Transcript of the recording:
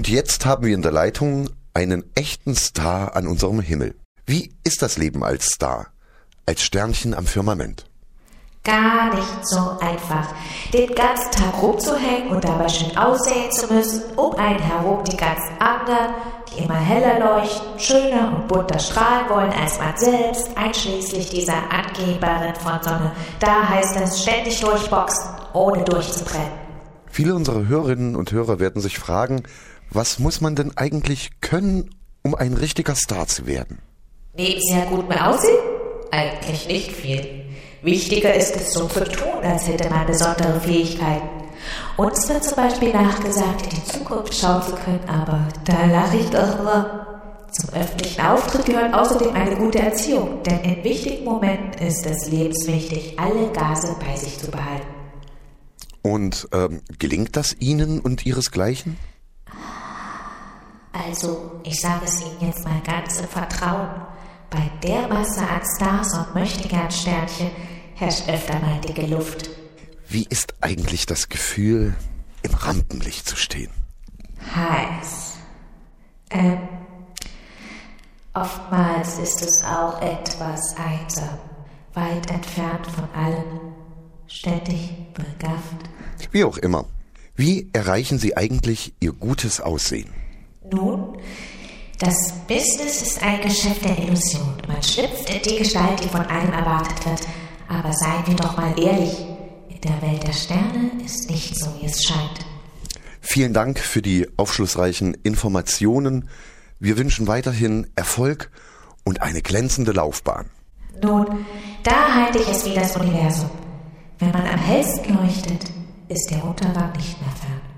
Und jetzt haben wir in der Leitung einen echten Star an unserem Himmel. Wie ist das Leben als Star? Als Sternchen am Firmament? Gar nicht so einfach, den ganzen Tag rumzuhängen und dabei schön aussehen zu müssen, um einen herum die ganzen anderen, die immer heller leuchten, schöner und bunter strahlen wollen als man selbst, einschließlich dieser Angeberin von Sonne. Da heißt es ständig durchboxen, ohne durchzubrennen. Viele unserer Hörerinnen und Hörer werden sich fragen, was muss man denn eigentlich können, um ein richtiger Star zu werden? Neben sehr gutem Aussehen? Eigentlich nicht viel. Wichtiger ist es so zu tun, als hätte man besondere Fähigkeiten. Uns wird zum Beispiel nachgesagt, in die Zukunft schauen zu können, aber da lache ich doch nur. Zum öffentlichen Auftritt gehört außerdem eine gute Erziehung, denn in wichtigen Momenten ist es lebenswichtig, alle Gase bei sich zu behalten. Und ähm, gelingt das Ihnen und Ihresgleichen? Also, ich sage es Ihnen jetzt mal ganz im Vertrauen. Bei der Masse an Stars und Möchtegern-Sternchen herrscht öfter mal dicke Luft. Wie ist eigentlich das Gefühl, im Rampenlicht zu stehen? Heiß. Ähm, oftmals ist es auch etwas einsam, weit entfernt von allen, ständig begafft. Wie auch immer. Wie erreichen Sie eigentlich Ihr gutes Aussehen? Nun, das Business ist ein Geschäft der Illusion. Man schlüpft in die Gestalt, die von einem erwartet wird. Aber seien wir doch mal ehrlich, in der Welt der Sterne ist nicht so, wie es scheint. Vielen Dank für die aufschlussreichen Informationen. Wir wünschen weiterhin Erfolg und eine glänzende Laufbahn. Nun, da halte ich es wie das Universum. Wenn man am hellsten leuchtet, ist der Untergang nicht mehr fern.